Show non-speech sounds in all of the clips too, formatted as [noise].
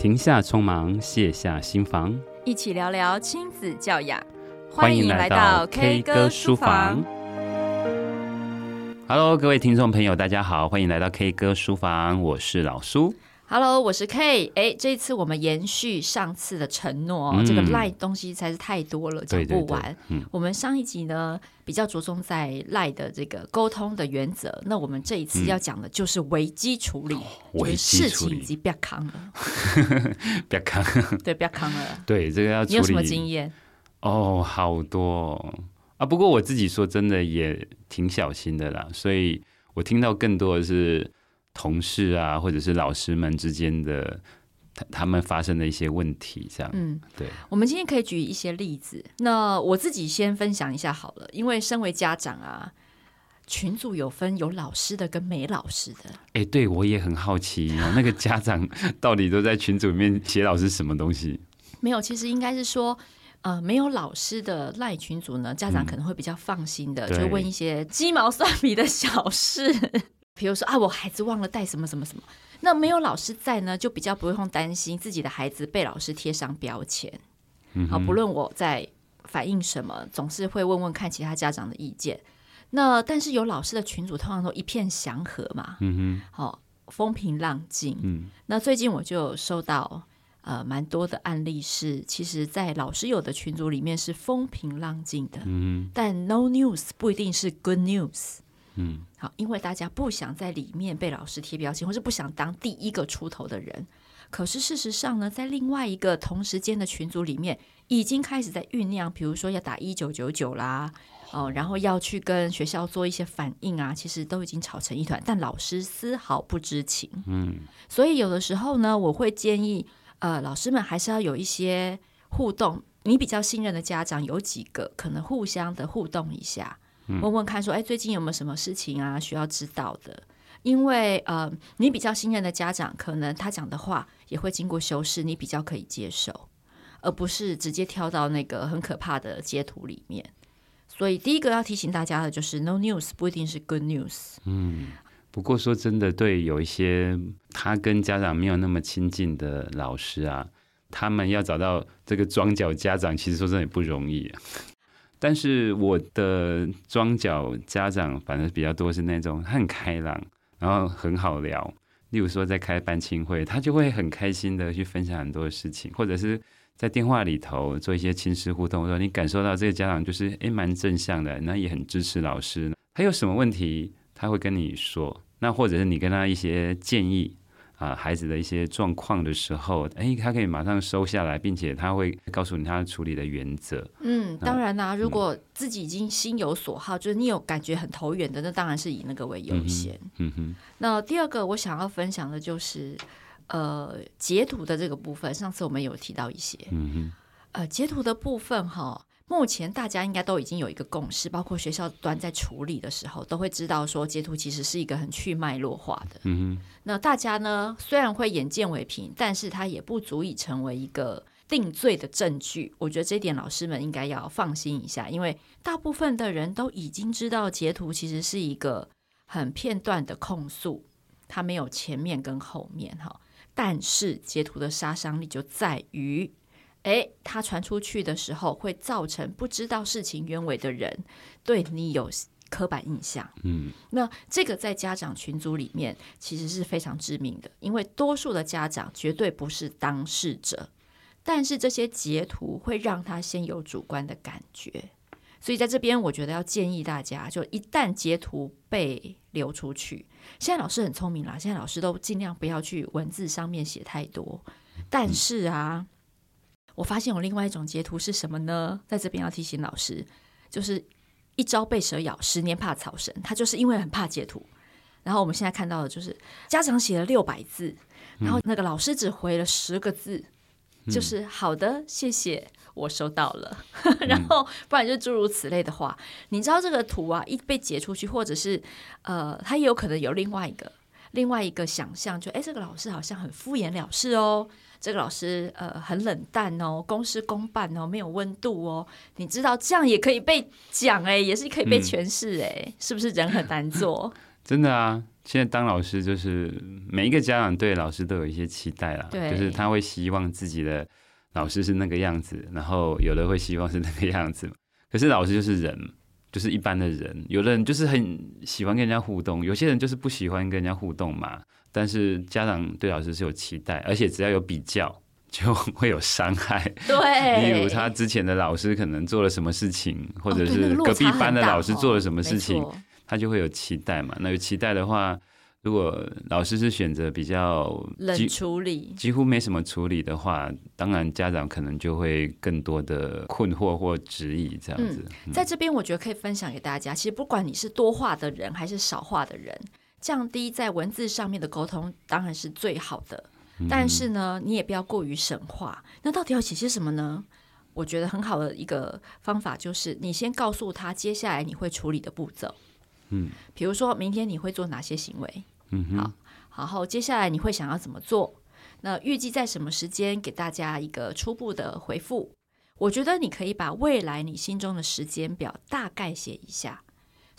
停下匆忙，卸下心防，一起聊聊亲子教养。欢迎来到 K 歌书房。Hello，各位听众朋友，大家好，欢迎来到 K 歌书房，我是老苏。Hello，我是 K。哎，这一次我们延续上次的承诺，嗯、这个 LINE 东西实在是太多了，讲不完。对对对嗯、我们上一集呢比较着重在 LINE 的这个沟通的原则，那我们这一次要讲的就是危机处理，嗯、就是事情已经 [laughs] 不要扛了，不要扛，对，不要扛了。对，这个要。你有什么经验？哦，好多啊！不过我自己说真的也挺小心的啦，所以我听到更多的是。同事啊，或者是老师们之间的他他们发生的一些问题，这样。嗯，对。我们今天可以举一些例子。那我自己先分享一下好了，因为身为家长啊，群组有分有老师的跟没老师的。哎，对，我也很好奇，那个家长到底都在群组里面写老师什么东西？没有，其实应该是说，呃，没有老师的赖群组呢，家长可能会比较放心的，嗯、就问一些鸡毛蒜皮的小事。比如说啊，我孩子忘了带什么什么什么，那没有老师在呢，就比较不会用担心自己的孩子被老师贴上标签。好，不论我在反映什么，总是会问问看其他家长的意见。那但是有老师的群组通常都一片祥和嘛，嗯哼，好，风平浪静。嗯，那最近我就收到呃蛮多的案例是，其实，在老师有的群组里面是风平浪静的，嗯哼，但 no news 不一定是 good news。嗯，好，因为大家不想在里面被老师贴标签，或是不想当第一个出头的人。可是事实上呢，在另外一个同时间的群组里面，已经开始在酝酿，比如说要打一九九九啦，哦，然后要去跟学校做一些反应啊，其实都已经吵成一团，但老师丝毫不知情。嗯，所以有的时候呢，我会建议，呃，老师们还是要有一些互动。你比较信任的家长有几个，可能互相的互动一下。问问看，说，哎，最近有没有什么事情啊需要知道的？因为呃，你比较信任的家长，可能他讲的话也会经过修饰，你比较可以接受，而不是直接跳到那个很可怕的截图里面。所以，第一个要提醒大家的就是，no news 不一定是 good news。嗯，不过说真的，对有一些他跟家长没有那么亲近的老师啊，他们要找到这个装脚家长，其实说真的也不容易啊。但是我的庄脚家长反正比较多是那种很开朗，然后很好聊。例如说在开班亲会，他就会很开心的去分享很多事情，或者是在电话里头做一些亲师互动，说你感受到这个家长就是诶蛮正向的，那也很支持老师。他有什么问题他会跟你说，那或者是你跟他一些建议。啊，孩子的一些状况的时候，哎，他可以马上收下来，并且他会告诉你他处理的原则。嗯，当然啦、如果自己已经心有所好，就是你有感觉很投缘的，那当然是以那个为优先。嗯哼。嗯哼，那第二个我想要分享的就是，呃，截图的这个部分，上次我们有提到一些。嗯哼。呃，截图的部分哈。目前大家应该都已经有一个共识，包括学校端在处理的时候，都会知道说截图其实是一个很去脉络化的。嗯哼。那大家呢，虽然会眼见为凭，但是它也不足以成为一个定罪的证据。我觉得这点老师们应该要放心一下，因为大部分的人都已经知道截图其实是一个很片段的控诉，它没有前面跟后面哈。但是截图的杀伤力就在于。诶，他传出去的时候，会造成不知道事情原委的人对你有刻板印象。嗯，那这个在家长群组里面其实是非常致命的，因为多数的家长绝对不是当事者，但是这些截图会让他先有主观的感觉。所以在这边，我觉得要建议大家，就一旦截图被流出去，现在老师很聪明啦，现在老师都尽量不要去文字上面写太多，但是啊。我发现有另外一种截图是什么呢？在这边要提醒老师，就是一朝被蛇咬，十年怕草绳。他就是因为很怕截图，然后我们现在看到的就是家长写了六百字，然后那个老师只回了十个字，嗯、就是好的，谢谢，我收到了。嗯、[laughs] 然后不然就诸如此类的话，你知道这个图啊，一被截出去，或者是呃，他也有可能有另外一个另外一个想象，就哎，这个老师好像很敷衍了事哦。这个老师呃很冷淡哦，公事公办哦，没有温度哦。你知道这样也可以被讲哎，也是可以被诠释哎，嗯、是不是人很难做？[laughs] 真的啊，现在当老师就是每一个家长对老师都有一些期待啦，对就是他会希望自己的老师是那个样子，然后有的会希望是那个样子。可是老师就是人，就是一般的人，有的人就是很喜欢跟人家互动，有些人就是不喜欢跟人家互动嘛。但是家长对老师是有期待，而且只要有比较，[laughs] 就会有伤害。对，例如他之前的老师可能做了什么事情，或者是隔壁班的老师做了什么事情。哦他就会有期待嘛？那有期待的话，如果老师是选择比较冷处理，几乎没什么处理的话，当然家长可能就会更多的困惑或质疑这样子。嗯，在这边，我觉得可以分享给大家。其实不管你是多话的人还是少话的人，降低在文字上面的沟通当然是最好的。但是呢，你也不要过于神话。那到底要写些什么呢？我觉得很好的一个方法就是，你先告诉他接下来你会处理的步骤。嗯，比如说明天你会做哪些行为？嗯哼，好，然后接下来你会想要怎么做？那预计在什么时间给大家一个初步的回复？我觉得你可以把未来你心中的时间表大概写一下，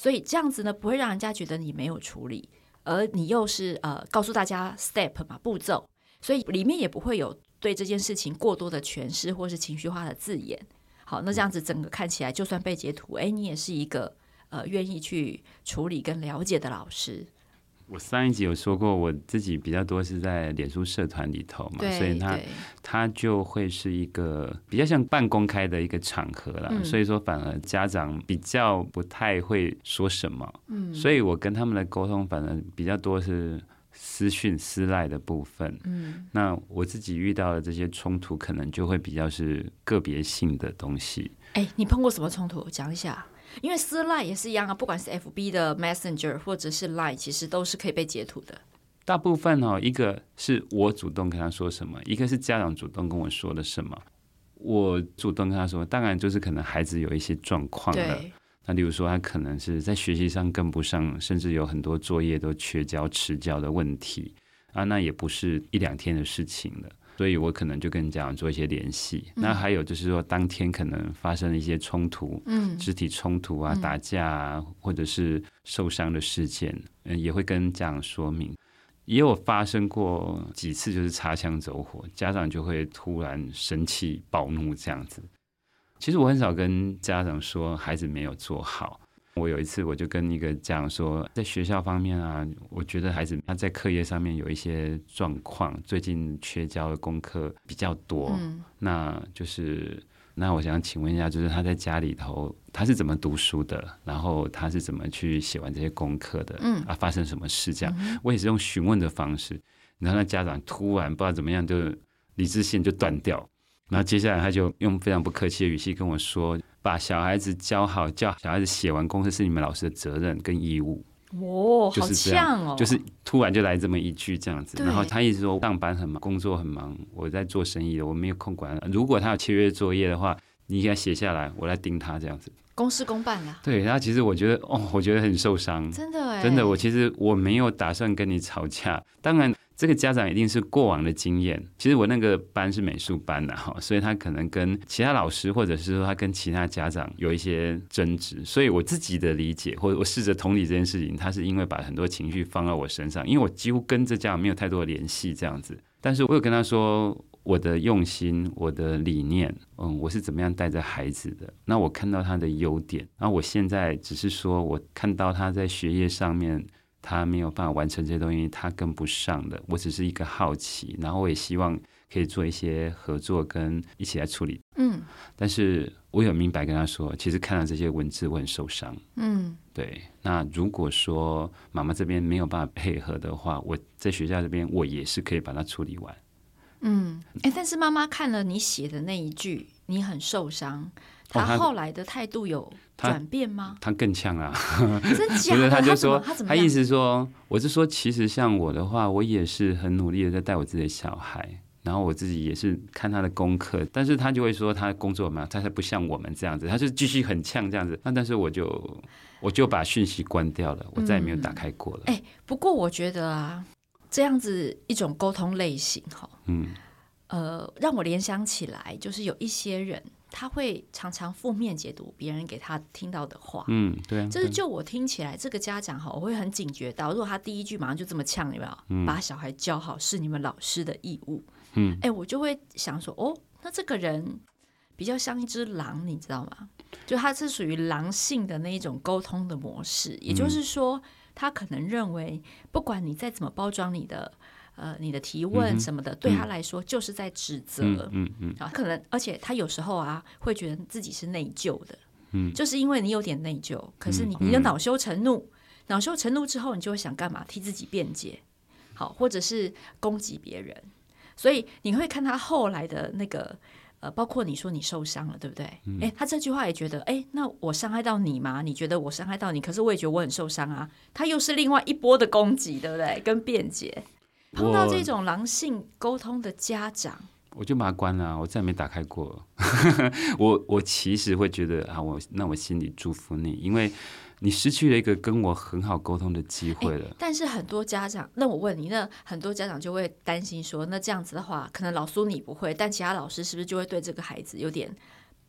所以这样子呢，不会让人家觉得你没有处理，而你又是呃告诉大家 step 嘛，步骤，所以里面也不会有对这件事情过多的诠释或是情绪化的字眼。好，那这样子整个看起来，就算被截图，哎，你也是一个。呃，愿意去处理跟了解的老师。我上一集有说过，我自己比较多是在脸书社团里头嘛，所以他他就会是一个比较像半公开的一个场合了。嗯、所以说，反而家长比较不太会说什么。嗯，所以我跟他们的沟通，反而比较多是私讯、私赖的部分。嗯，那我自己遇到的这些冲突，可能就会比较是个别性的东西。哎，你碰过什么冲突？讲一下。因为私赖也是一样啊，不管是 FB 的 Messenger 或者是 Line，其实都是可以被截图的。大部分哦，一个是我主动跟他说什么，一个是家长主动跟我说的什么。我主动跟他说，当然就是可能孩子有一些状况了。那例如说，他可能是在学习上跟不上，甚至有很多作业都缺交、迟交的问题啊，那也不是一两天的事情了。所以我可能就跟家长做一些联系。嗯、那还有就是说，当天可能发生了一些冲突，嗯，肢体冲突啊、打架啊，或者是受伤的事件，嗯，也会跟家长说明。也有发生过几次，就是擦枪走火，家长就会突然生气、暴怒这样子。其实我很少跟家长说孩子没有做好。我有一次，我就跟一个家长说，在学校方面啊，我觉得孩子他在课业上面有一些状况，最近缺交的功课比较多。嗯，那就是，那我想请问一下，就是他在家里头他是怎么读书的？然后他是怎么去写完这些功课的？嗯，啊，发生什么事？这样，嗯，我也是用询问的方式。然后那家长突然不知道怎么样，就理智线就断掉。然后接下来他就用非常不客气的语气跟我说。把小孩子教好，教小孩子写完功课是你们老师的责任跟义务。哦，就是这样哦，就是突然就来这么一句这样子。然后他一直说上班很忙，工作很忙，我在做生意的，我没有空管。如果他有签约作业的话，你给他写下来，我来盯他这样子。公事公办啦。对，然后其实我觉得哦，我觉得很受伤。真的哎，真的，我其实我没有打算跟你吵架，当然。这个家长一定是过往的经验。其实我那个班是美术班的哈，所以他可能跟其他老师，或者是说他跟其他家长有一些争执。所以我自己的理解，或者我试着同理这件事情，他是因为把很多情绪放到我身上，因为我几乎跟这家长没有太多的联系这样子。但是我有跟他说我的用心，我的理念，嗯，我是怎么样带着孩子的。那我看到他的优点，那我现在只是说我看到他在学业上面。他没有办法完成这些东西，他跟不上的。我只是一个好奇，然后我也希望可以做一些合作，跟一起来处理。嗯，但是我有明白跟他说，其实看到这些文字我很受伤。嗯，对。那如果说妈妈这边没有办法配合的话，我在学校这边我也是可以把它处理完。嗯，哎，但是妈妈看了你写的那一句，你很受伤。他后来的态度有转变吗？他，他更呛啊！[laughs] 真假的？[laughs] 他就说，他，他，他意思说，我是说，其实像我的话，我也是很努力的在带我自己的小孩，然后我自己也是看他的功课，但是他就会说他的工作嘛，他才不像我们这样子，他就继续很呛这样子。那但是我就我就把讯息关掉了，我再也没有打开过了。哎、嗯欸，不过我觉得啊，这样子一种沟通类型哈，嗯，呃，让我联想起来，就是有一些人。他会常常负面解读别人给他听到的话。嗯，对啊。就是就我听起来，这个家长哈，我会很警觉到，如果他第一句马上就这么呛，有没有？嗯、把小孩教好是你们老师的义务。嗯，哎，我就会想说，哦，那这个人比较像一只狼，你知道吗？就他是属于狼性的那一种沟通的模式，也就是说，他可能认为，不管你再怎么包装你的。呃，你的提问什么的，嗯、对他来说就是在指责，嗯嗯，嗯啊，可能而且他有时候啊，会觉得自己是内疚的，嗯，就是因为你有点内疚，可是你你就恼羞成怒，恼羞成怒之后，你就会想干嘛？替自己辩解，好，或者是攻击别人，所以你会看他后来的那个，呃，包括你说你受伤了，对不对？哎、他这句话也觉得，哎、欸，那我伤害到你吗？你觉得我伤害到你，可是我也觉得我很受伤啊，他又是另外一波的攻击，对不对？跟辩解。碰到这种狼性沟通的家长，我就把它关了、啊，我再也没打开过。[laughs] 我我其实会觉得啊，我那我心里祝福你，因为你失去了一个跟我很好沟通的机会了。但是很多家长，那我问你，那很多家长就会担心说，那这样子的话，可能老苏你不会，但其他老师是不是就会对这个孩子有点？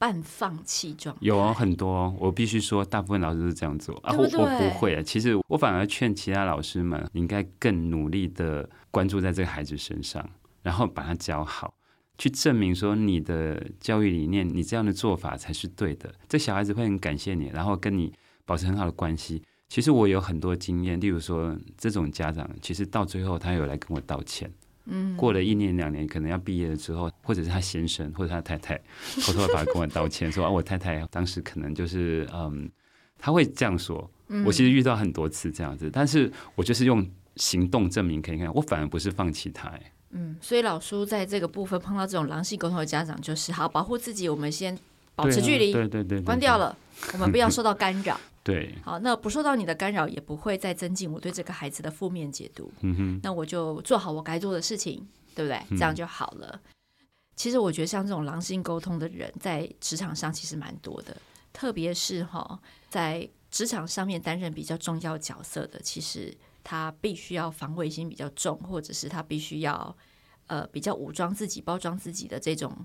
半放弃状态有哦，很多。我必须说，大部分老师是这样做啊。我我不会啊。其实我反而劝其他老师们，应该更努力的关注在这个孩子身上，然后把他教好，去证明说你的教育理念，你这样的做法才是对的。这小孩子会很感谢你，然后跟你保持很好的关系。其实我有很多经验，例如说，这种家长其实到最后他有来跟我道歉。嗯，过了一年两年，可能要毕业了之后，或者是他先生或者他太太 [laughs] 偷偷的把他跟我道歉，说啊，我太太当时可能就是嗯，他会这样说。我其实遇到很多次这样子，但是我就是用行动证明，可以看，我反而不是放弃他。嗯，所以老叔在这个部分碰到这种狼性沟通的家长，就是好保护自己，我们先保持距离，对对对，关掉了，我们不要受到干扰。对，好，那不受到你的干扰，也不会再增进我对这个孩子的负面解读。嗯哼，那我就做好我该做的事情，对不对？这样就好了。嗯、其实我觉得像这种狼性沟通的人，在职场上其实蛮多的，特别是哈，在职场上面担任比较重要角色的，其实他必须要防卫心比较重，或者是他必须要呃比较武装自己、包装自己的这种。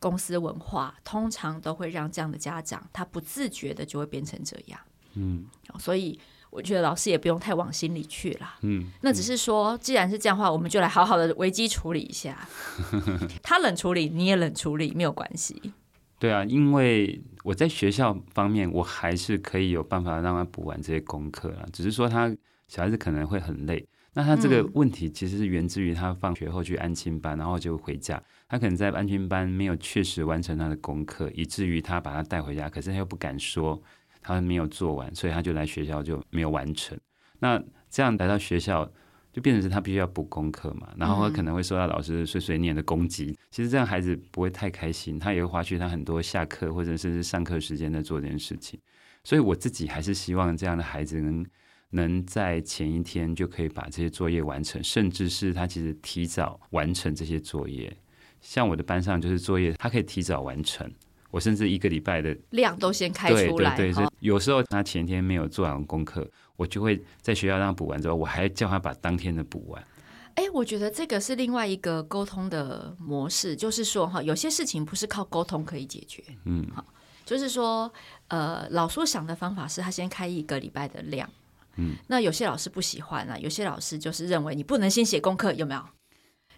公司文化通常都会让这样的家长，他不自觉的就会变成这样。嗯，所以我觉得老师也不用太往心里去了。嗯，那只是说，既然是这样的话，我们就来好好的危机处理一下。[laughs] 他冷处理，你也冷处理，没有关系。对啊，因为我在学校方面，我还是可以有办法让他补完这些功课啊。只是说他小孩子可能会很累。那他这个问题其实是源自于他放学后去安亲班，然后就回家。他可能在安亲班没有确实完成他的功课，以至于他把他带回家，可是他又不敢说他没有做完，所以他就来学校就没有完成。那这样来到学校，就变成是他必须要补功课嘛，然后他可能会受到老师碎碎念的攻击。其实这样孩子不会太开心，他也会花去他很多下课或者甚至上课时间在做这件事情。所以我自己还是希望这样的孩子能。能在前一天就可以把这些作业完成，甚至是他其实提早完成这些作业。像我的班上就是作业，他可以提早完成。我甚至一个礼拜的量都先开出来。对对对，有时候他前天没有做完功课，我就会在学校让他补完之后，我还叫他把当天的补完。哎，我觉得这个是另外一个沟通的模式，就是说哈，有些事情不是靠沟通可以解决。嗯，好，就是说，呃，老苏想的方法是他先开一个礼拜的量。嗯，那有些老师不喜欢啊，有些老师就是认为你不能先写功课，有没有？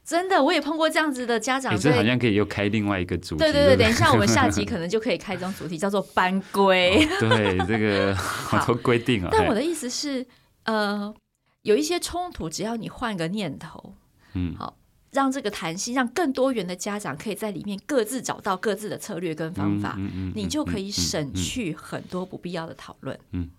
真的，我也碰过这样子的家长。这好像可以又开另外一个主题。对对对，等一下我们下集可能 [laughs] 就可以开一种主题，叫做班规。哦。对，这个 [laughs] 好多规定啊。但我的意思是，呃，有一些冲突，只要你换个念头，嗯，好，让这个弹性，让更多元的家长可以在里面各自找到各自的策略跟方法，嗯嗯嗯，你就可以省去很多不必要的讨论。嗯。嗯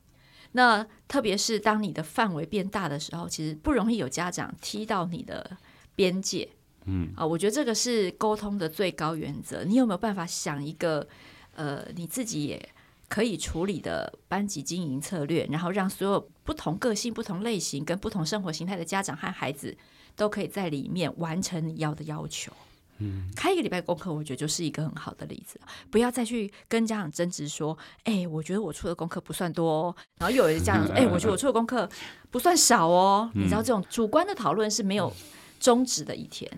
那特别是当你的范围变大的时候，其实不容易有家长踢到你的边界。嗯啊，我觉得这个是沟通的最高原则。你有没有办法想一个呃你自己也可以处理的班级经营策略，然后让所有不同个性、不同类型跟不同生活形态的家长和孩子都可以在里面完成你要的要求？嗯开一个礼拜功课，我觉得就是一个很好的例子。不要再去跟家长争执说：“哎、欸，我觉得我出的功课不算多哦。”然后又有一个家长说：“哎、欸，我觉得我出的功课不算少哦。”你知道这种主观的讨论是没有终止的一天。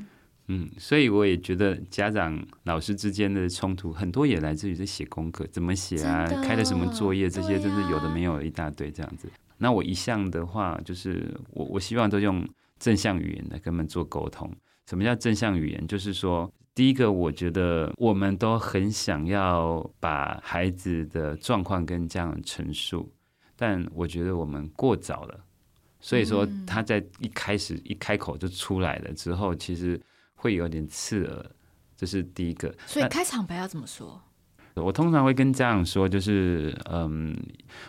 嗯，所以我也觉得家长、老师之间的冲突很多也来自于这写功课怎么写啊，开了什么作业，这些真是有的没有一大堆这样子。那我一向的话，就是我我希望都用正向语言来跟他们做沟通。什么叫正向语言？就是说，第一个，我觉得我们都很想要把孩子的状况跟家长陈述，但我觉得我们过早了。所以说，他在一开始一开口就出来了之后，其实会有点刺耳。这是第一个。所以开场白要怎么说？我通常会跟家长说，就是嗯，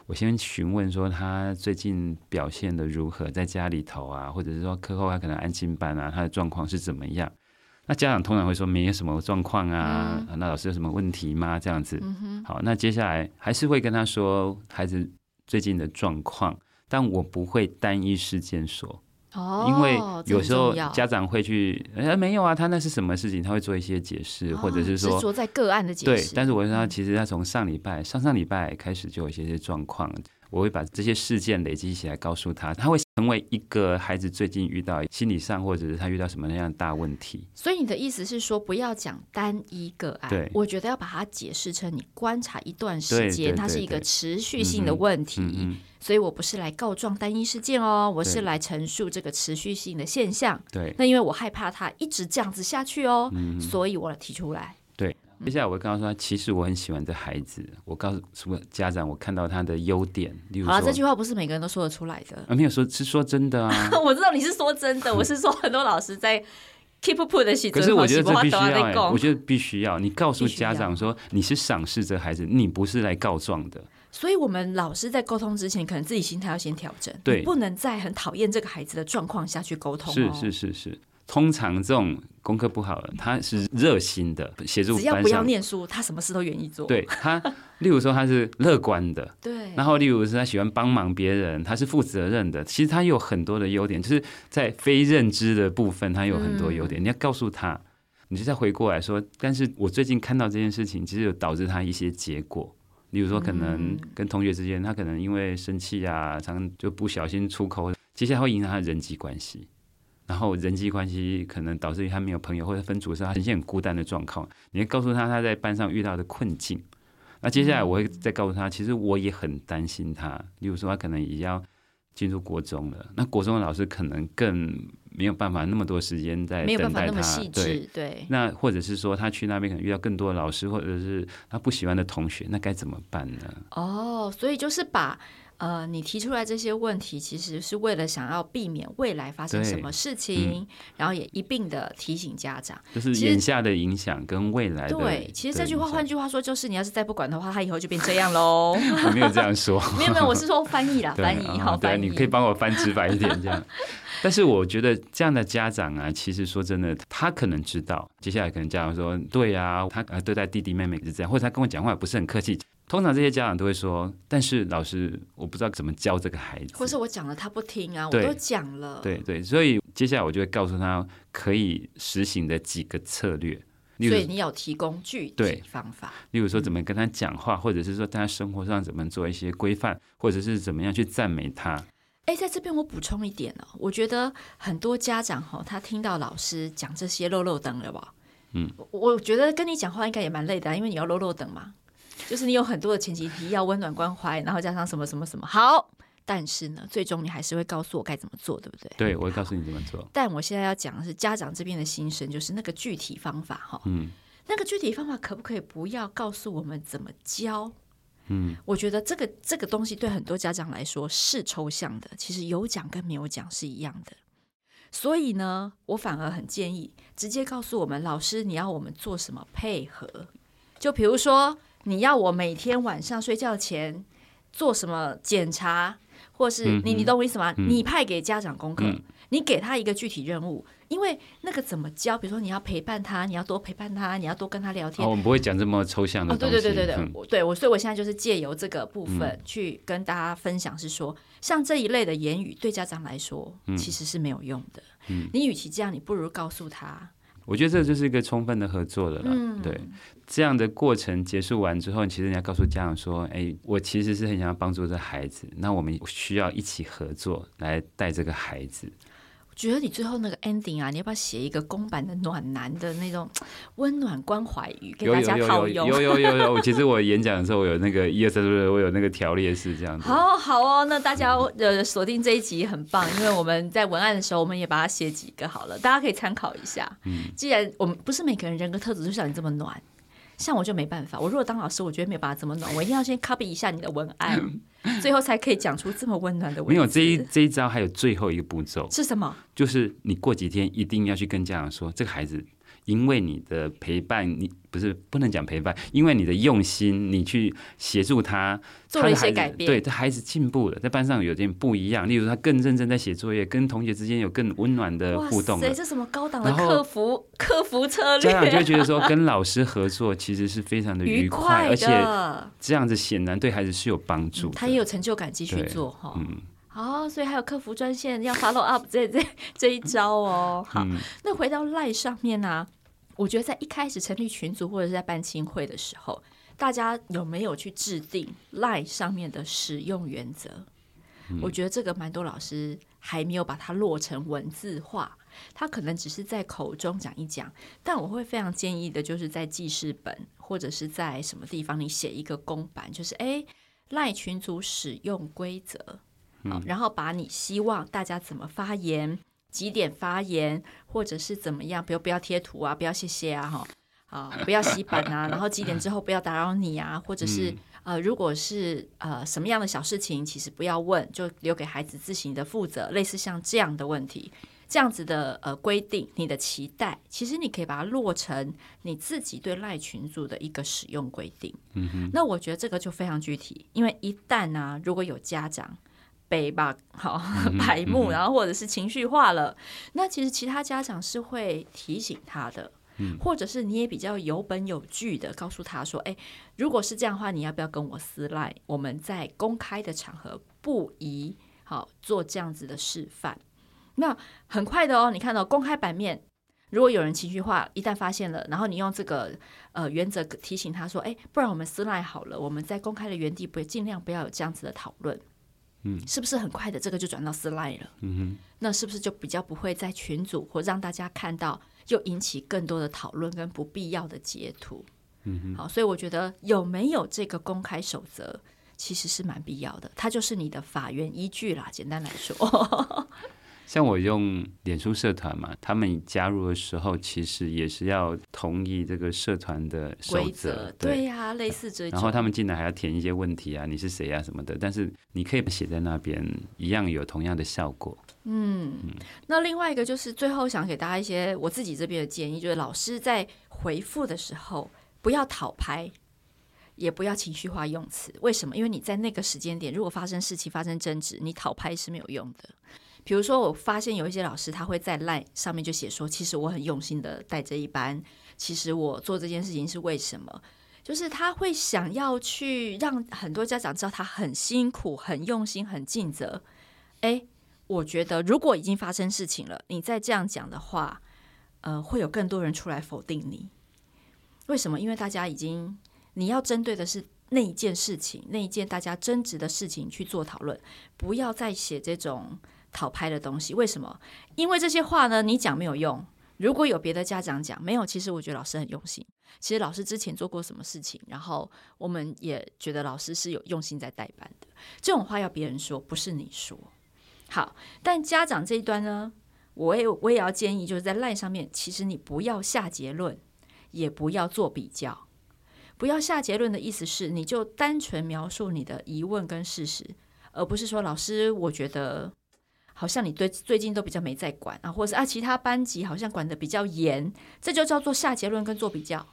我先询问说他最近表现的如何，在家里头啊，或者是说课后他可能安心班啊，他的状况是怎么样？那家长通常会说没有什么状况啊，嗯、那老师有什么问题吗？这样子。嗯、好，那接下来还是会跟他说孩子最近的状况，但我不会单一事件说。哦，因为有时候家长会去，哎，没有啊，他那是什么事情？他会做一些解释，或者是说，是说在个案的解释。对，但是我说他其实他从上礼拜、上上礼拜开始就有一些些状况，我会把这些事件累积起来告诉他，他会成为一个孩子最近遇到心理上或者是他遇到什么那样的大问题。所以你的意思是说，不要讲单一个案，对，我觉得要把它解释成你观察一段时间，它是一个持续性的问题。嗯所以我不是来告状单一事件哦，我是来陈述这个持续性的现象。对，那因为我害怕他一直这样子下去哦，嗯、所以我提出来。对，接下来我会跟他说，其实我很喜欢这孩子。我告诉什么家长，我看到他的优点。例如说，好，这句话不是每个人都说得出来的。啊，没有说，是说真的啊。[laughs] 我知道你是说真的，我是说很多老师在 [laughs] keep put 的写。可是我觉得这必须要、欸，我觉得必须要，你告诉家长说你是赏识这孩子，你不是来告状的。所以，我们老师在沟通之前，可能自己心态要先调整，对，不能在很讨厌这个孩子的状况下去沟通。是是是是，通常这种功课不好的，他是热心的协助，只要不要念书，他什么事都愿意做。对他，例如说他是乐观的，对，然后例如是他喜欢帮忙别人，他是负责任的。其实他有很多的优点，就是在非认知的部分，他有很多优点。嗯、你要告诉他，你就再回过来说，但是我最近看到这件事情，其实有导致他一些结果。例如说，可能跟同学之间，他可能因为生气啊，常常就不小心出口，接下来会影响他的人际关系，然后人际关系可能导致于他没有朋友或者分组的时候，他呈现很孤单的状况。你会告诉他他在班上遇到的困境，那接下来我会再告诉他，其实我也很担心他。例如说，他可能也要进入国中了，那国中的老师可能更。没有办法那么多时间在等待他，对对。那或者是说他去那边可能遇到更多的老师，或者是他不喜欢的同学，那该怎么办呢？哦，所以就是把呃你提出来这些问题，其实是为了想要避免未来发生什么事情，嗯、然后也一并的提醒家长，就是眼下的影响跟未来的。对，其实这句话换句话说，就是你要是再不管的话，他以后就变这样喽。我没有这样说，[laughs] 没有没有，我是说翻译啦，翻译好，对，你可以帮我翻直白一点这样。[laughs] 但是我觉得这样的家长啊，其实说真的，他可能知道接下来可能家长说，对呀、啊，他呃对待弟弟妹妹是这样，或者他跟我讲话也不是很客气。通常这些家长都会说，但是老师，我不知道怎么教这个孩子，或是我讲了他不听啊，我都讲了。对对，所以接下来我就会告诉他可以实行的几个策略。所以你有提供具体方法，例如说怎么跟他讲话，或者是说在他生活上怎么做一些规范，或者是怎么样去赞美他。哎，在这边我补充一点哦，我觉得很多家长哈，他听到老师讲这些漏漏等了吧？嗯，我觉得跟你讲话应该也蛮累的，因为你要漏漏等嘛，就是你有很多的前提提要、温暖关怀，然后加上什么什么什么。好，但是呢，最终你还是会告诉我该怎么做，对不对？对，我会告诉你怎么做。但我现在要讲的是家长这边的心声，就是那个具体方法哈。嗯，那个具体方法可不可以不要告诉我们怎么教？嗯，我觉得这个这个东西对很多家长来说是抽象的，其实有讲跟没有讲是一样的。所以呢，我反而很建议直接告诉我们老师，你要我们做什么配合？就比如说，你要我每天晚上睡觉前做什么检查，或是你你懂我意思吗？你派给家长功课，你给他一个具体任务。因为那个怎么教？比如说你要陪伴他，你要多陪伴他，你要多跟他聊天。哦，我们不会讲这么抽象的。哦，对对对对对，我、对我，所以我现在就是借由这个部分去跟大家分享，是说，嗯、像这一类的言语对家长来说其实是没有用的。嗯，你与其这样，你不如告诉他。我觉得这就是一个充分的合作的了。嗯，对，这样的过程结束完之后，其实你要告诉家长说：“哎，我其实是很想要帮助这孩子，那我们需要一起合作来带这个孩子。”觉得你最后那个 ending 啊，你要不要写一个公版的暖男的那种 [tsk] 温暖关怀语给大家套用？有有有有有，[laughs] 其实我演讲的时候，我有那个一二三四，我有那个条列式这样子。好好哦，那大家呃锁定这一集很棒，因为我们在文案的时候，我们也把它写几个好了，大家可以参考一下。嗯，既然我们不是每个人人格特质就像你这么暖。像我就没办法，我如果当老师，我觉得没有办法这么暖，我一定要先 copy 一下你的文案，[laughs] [laughs] 最后才可以讲出这么温暖的文。没有这一这一招，还有最后一个步骤是什么？就是你过几天一定要去跟家长说，这个孩子。因为你的陪伴，你不是不能讲陪伴，因为你的用心，你去协助他做了一些改变，对，他孩子进步了，在班上有点不一样。例如，他更认真在写作业，跟同学之间有更温暖的互动。哇塞，这什么高档的客服 [laughs] 客服策略？家长就会觉得说，跟老师合作其实是非常的愉快，而且这样子显然对孩子是有帮助，嗯。他也有成就感，继续做哈。嗯，好，所以还有客服专线要 follow up 这 [laughs] 这这一招哦。好，嗯、那回到赖上面呢、啊？我觉得在一开始成立群组或者是在办亲会的时候，大家有没有去制定 LINE 上面的使用原则？嗯、我觉得这个蛮多老师还没有把它落成文字化，他可能只是在口中讲一讲。但我会非常建议的，就是在记事本或者是在什么地方，你写一个公版，就是哎，LINE 群组使用规则，嗯，然后把你希望大家怎么发言。几点发言，或者是怎么样？比如不要贴图啊，不要谢谢啊，哈啊，不要洗版啊，然后几点之后不要打扰你啊，或者是、嗯、呃，如果是呃什么样的小事情，其实不要问，就留给孩子自行的负责。类似像这样的问题，这样子的呃规定，你的期待，其实你可以把它落成你自己对赖群组的一个使用规定。嗯哼，那我觉得这个就非常具体，因为一旦呢、啊，如果有家长。北吧，好白目，然后或者是情绪化了，那其实其他家长是会提醒他的，或者是你也比较有本有据的告诉他说，哎，如果是这样的话，你要不要跟我私赖？我们在公开的场合不宜好做这样子的示范。那很快的哦，你看到公开版面，如果有人情绪化，一旦发现了，然后你用这个呃原则提醒他说，哎，不然我们私赖好了，我们在公开的原地不尽量不要有这样子的讨论。嗯，是不是很快的这个就转到私赖了？嗯哼，那是不是就比较不会在群组或让大家看到，又引起更多的讨论跟不必要的截图？嗯哼，好，所以我觉得有没有这个公开守则，其实是蛮必要的，它就是你的法源依据啦。简单来说。[laughs] 像我用脸书社团嘛，他们加入的时候，其实也是要同意这个社团的规则。对呀、啊，类似这种。然后他们进来还要填一些问题啊，你是谁啊什么的。但是你可以写在那边，一样有同样的效果。嗯，嗯，那另外一个就是最后想给大家一些我自己这边的建议，就是老师在回复的时候不要讨拍，也不要情绪化用词。为什么？因为你在那个时间点，如果发生事情、发生争执，你讨拍是没有用的。比如说，我发现有一些老师，他会在 LINE 上面就写说：“其实我很用心的带这一班，其实我做这件事情是为什么？就是他会想要去让很多家长知道他很辛苦、很用心、很尽责。”诶，我觉得如果已经发生事情了，你再这样讲的话，呃，会有更多人出来否定你。为什么？因为大家已经你要针对的是那一件事情，那一件大家争执的事情去做讨论，不要再写这种。讨拍的东西，为什么？因为这些话呢，你讲没有用。如果有别的家长讲，没有，其实我觉得老师很用心。其实老师之前做过什么事情，然后我们也觉得老师是有用心在带班的。这种话要别人说，不是你说。好，但家长这一端呢，我也我也要建议，就是在 LINE 上面，其实你不要下结论，也不要做比较。不要下结论的意思是，你就单纯描述你的疑问跟事实，而不是说老师，我觉得。好像你对最近都比较没在管啊，或者是啊，其他班级好像管的比较严，这就叫做下结论跟做比较。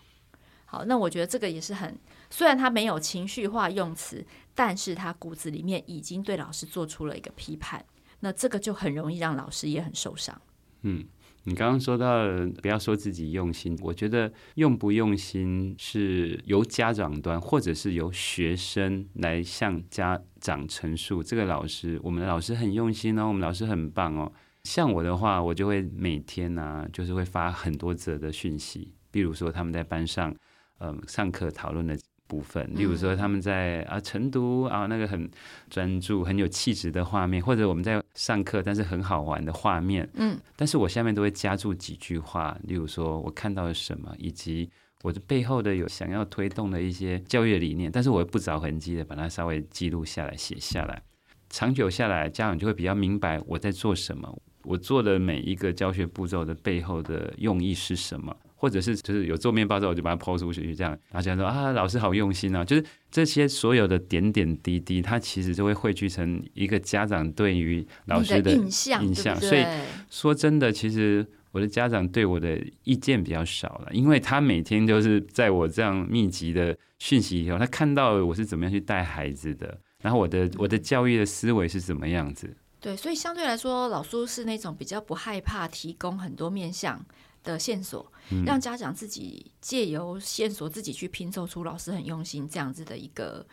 好，那我觉得这个也是很，虽然他没有情绪化用词，但是他骨子里面已经对老师做出了一个批判，那这个就很容易让老师也很受伤。嗯。你刚刚说到不要说自己用心，我觉得用不用心是由家长端或者是由学生来向家长陈述。这个老师，我们的老师很用心哦，我们老师很棒哦。像我的话，我就会每天呢、就是会发很多则的讯息，比如说他们在班上，嗯、上课讨论的部分，例如说他们在啊晨读啊那个很专注、很有气质的画面，或者我们在上课但是很好玩的画面，嗯，但是我下面都会加注几句话，例如说我看到了什么，以及我的背后的有想要推动的一些教育理念，但是我不着痕迹的把它稍微记录下来、写下来，长久下来，家长就会比较明白我在做什么。我做的每一个教学步骤的背后的用意是什么？或者是就是有做面包之后，我就把它抛出去，这样，然后想说啊，老师好用心啊！就是这些所有的点点滴滴，它其实就会汇聚成一个家长对于老师的印象。印象，所以说真的，其实我的家长对我的意见比较少了，因为他每天都是在我这样密集的讯息以后，他看到我是怎么样去带孩子的，然后我的我的教育的思维是怎么样子。对，所以相对来说，老苏是那种比较不害怕提供很多面向的线索，嗯、让家长自己借由线索自己去拼凑出老师很用心这样子的一个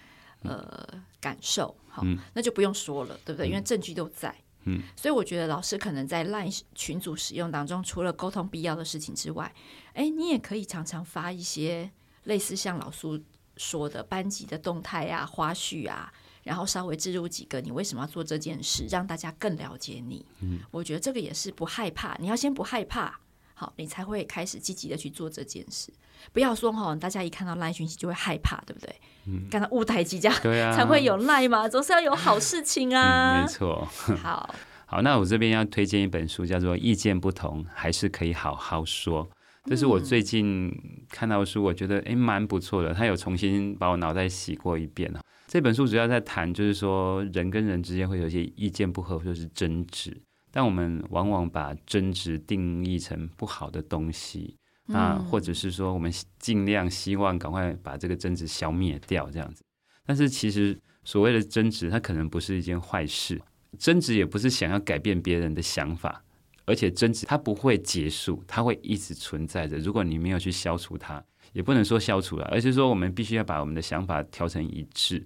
呃感受。好，嗯、那就不用说了，对不对？因为证据都在。嗯，所以我觉得老师可能在 LINE 群组使用当中，除了沟通必要的事情之外，哎，你也可以常常发一些类似像老苏说的班级的动态啊、花絮啊。然后稍微置入几个，你为什么要做这件事，让大家更了解你。嗯，我觉得这个也是不害怕，你要先不害怕，好，你才会开始积极的去做这件事。不要说哈，大家一看到赖讯息就会害怕，对不对？嗯，看到雾台即将，对啊，才会有赖嘛，总是要有好事情啊。嗯，没错。[laughs] 好，[laughs] 好，那我这边要推荐一本书，叫做《意见不同还是可以好好说》，这是我最近看到的书，我觉得诶蛮不错的，他有重新把我脑袋洗过一遍。这本书主要在谈，就是说人跟人之间会有一些意见不合，或者是争执，但我们往往把争执定义成不好的东西，那，或者是说我们尽量希望赶快把这个争执消灭掉，这样子。但是其实所谓的争执，它可能不是一件坏事，争执也不是想要改变别人的想法，而且争执它不会结束，它会一直存在着。如果你没有去消除它，也不能说消除了，而是说我们必须要把我们的想法调成一致。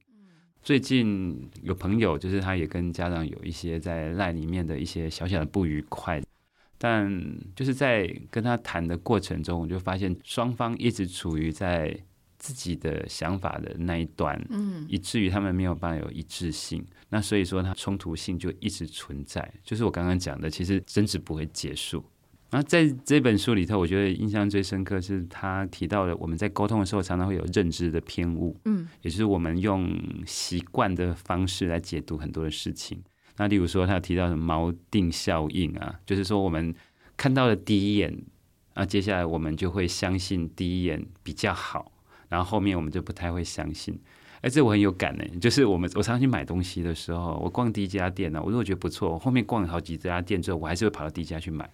最近有朋友，就是他也跟家长有一些在 LINE 里面的一些小小的不愉快，但就是在跟他谈的过程中，我就发现双方一直处于在自己的想法的那一端，嗯，以至于他们没有办法有一致性，那所以说他冲突性就一直存在，就是我刚刚讲的，其实争执不会结束。那在这本书里头，我觉得印象最深刻是他提到了我们在沟通的时候常常会有认知的偏误，嗯，也就是我们用习惯的方式来解读很多的事情。那例如说，他提到什么锚定效应啊，就是说我们看到了第一眼，啊，接下来我们就会相信第一眼比较好，然后后面我们就不太会相信。哎，这我很有感呢，就是我们我常常去买东西的时候，我逛第一家店呢，我如果觉得不错，我后面逛了好几家店之后，我还是会跑到第一家去买。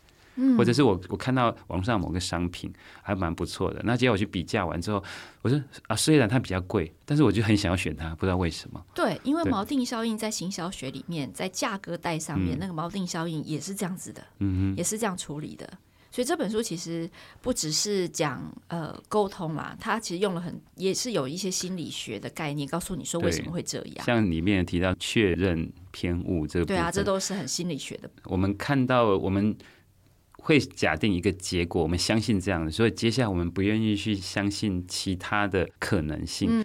或者是我我看到网上某个商品还蛮不错的，那结果我去比价完之后，我说啊，虽然它比较贵，但是我就很想要选它，不知道为什么。对，因为锚定效应在行销学里面，在价格带上面，嗯、那个锚定效应也是这样子的，嗯哼，也是这样处理的。所以这本书其实不只是讲呃沟通啦，它其实用了很也是有一些心理学的概念，告诉你说为什么会这样。像里面提到确认偏误这个，对啊，这都是很心理学的。我们看到我们。会假定一个结果，我们相信这样的，所以接下来我们不愿意去相信其他的可能性。嗯，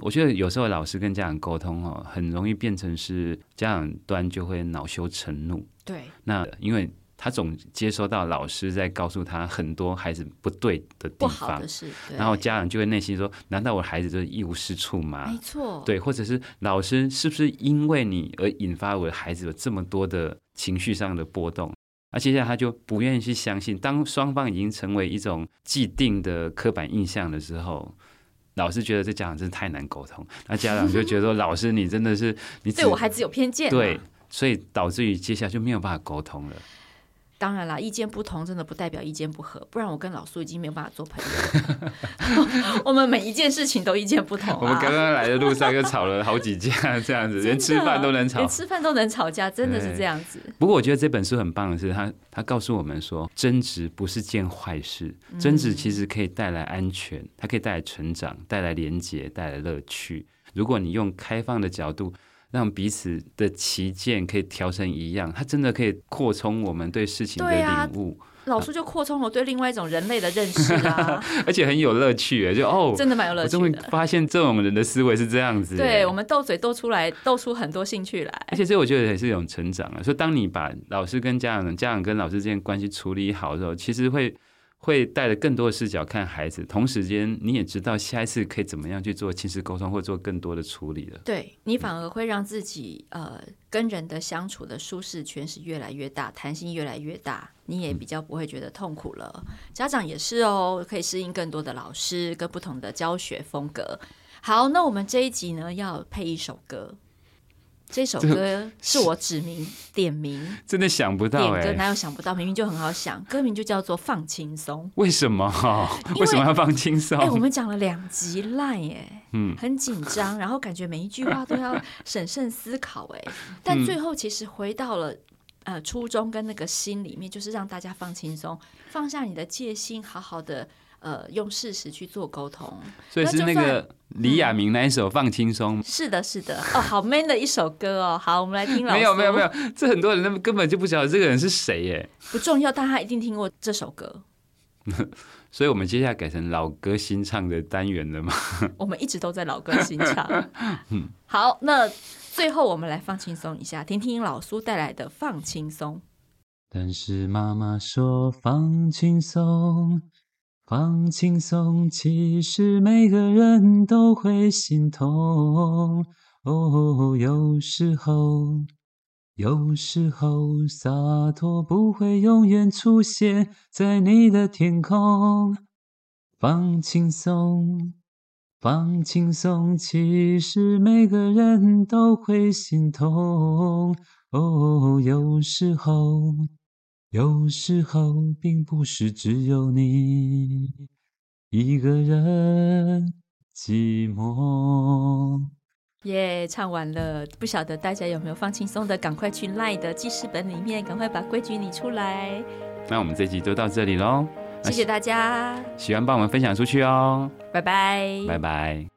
我觉得有时候老师跟家长沟通哦，很容易变成是家长端就会恼羞成怒。对，那因为他总接收到老师在告诉他很多孩子不对的地方，然后家长就会内心说：难道我孩子就是一无是处吗？没错，对，或者是老师是不是因为你而引发我的孩子有这么多的情绪上的波动？那接下来他就不愿意去相信，当双方已经成为一种既定的刻板印象的时候，老师觉得这家长真的太难沟通，那家长就觉得说 [laughs] 老师你真的是你对我孩子有偏见，对，所以导致于接下来就没有办法沟通了。当然啦，意见不同真的不代表意见不合，不然我跟老苏已经没有办法做朋友。[laughs] 我们每一件事情都意见不同啊。我们刚刚来的路上又吵了好几架，这样子连吃饭都能吵，连吃饭都能吵架，真的是这样子。不过我觉得这本书很棒的是，他他告诉我们说，争执不是件坏事，争执其实可以带来安全，它可以带来成长，带来连结，带来乐趣。如果你用开放的角度。让彼此的旗舰可以调成一样，它真的可以扩充我们对事情的领悟。老师就扩充我对另外一种人类的认识啊，[laughs] 而且很有乐趣，就哦，[laughs] 真的蛮有乐趣的。我终于发现这种人的思维是这样子，对我们斗嘴斗出来，斗出很多兴趣来。而且这我觉得也是一种成长啊。所以当你把老师跟家长、家长跟老师之间关系处理好的时候，其实会。会带着更多的视角看孩子，同时间你也知道下一次可以怎么样去做亲子沟通，或做更多的处理了。对，你反而会让自己呃跟人的相处的舒适圈是越来越大，弹性越来越大，你也比较不会觉得痛苦了。嗯、家长也是哦，可以适应更多的老师跟不同的教学风格。好，那我们这一集呢要配一首歌。这首歌是我指名点名，[laughs] 真的想不到哎，哪有想不到？明明就很好想，歌名就叫做《放轻松》。为什么？[laughs] 为什么要放轻松？哎，我们讲了两集 Line 哎，嗯，很紧张，然后感觉每一句话都要审慎思考哎，但最后其实回到了呃初衷跟那个心里面，就是让大家放轻松，放下你的戒心，好好的。呃，用事实去做沟通，所以是那个李亚明那一首《放轻松》。嗯。是的，是的，哦，好 man 的一首歌哦。好，我们来听老。没有，没有，没有，这很多人他们根本就不晓得这个人是谁耶。不重要，但他一定听过这首歌。[laughs] 所以我们接下来改成老歌新唱的单元了吗？[laughs] 我们一直都在老歌新唱。嗯，好，那最后我们来放轻松一下，听听老苏带来的《放轻松》。但是妈妈说放轻松。放轻松，其实每个人都会心痛。哦，有时候，有时候洒脱不会永远出现在你的天空。放轻松，放轻松，其实每个人都会心痛。哦，有时候。有时候，并不是只有你一个人寂寞。耶，唱完了，不晓得大家有没有放轻松的？赶快去 LINE 的记事本里面，赶快把规矩理出来。那我们这集就到这里喽，谢谢大家，喜欢帮我们分享出去哦，拜拜，拜拜。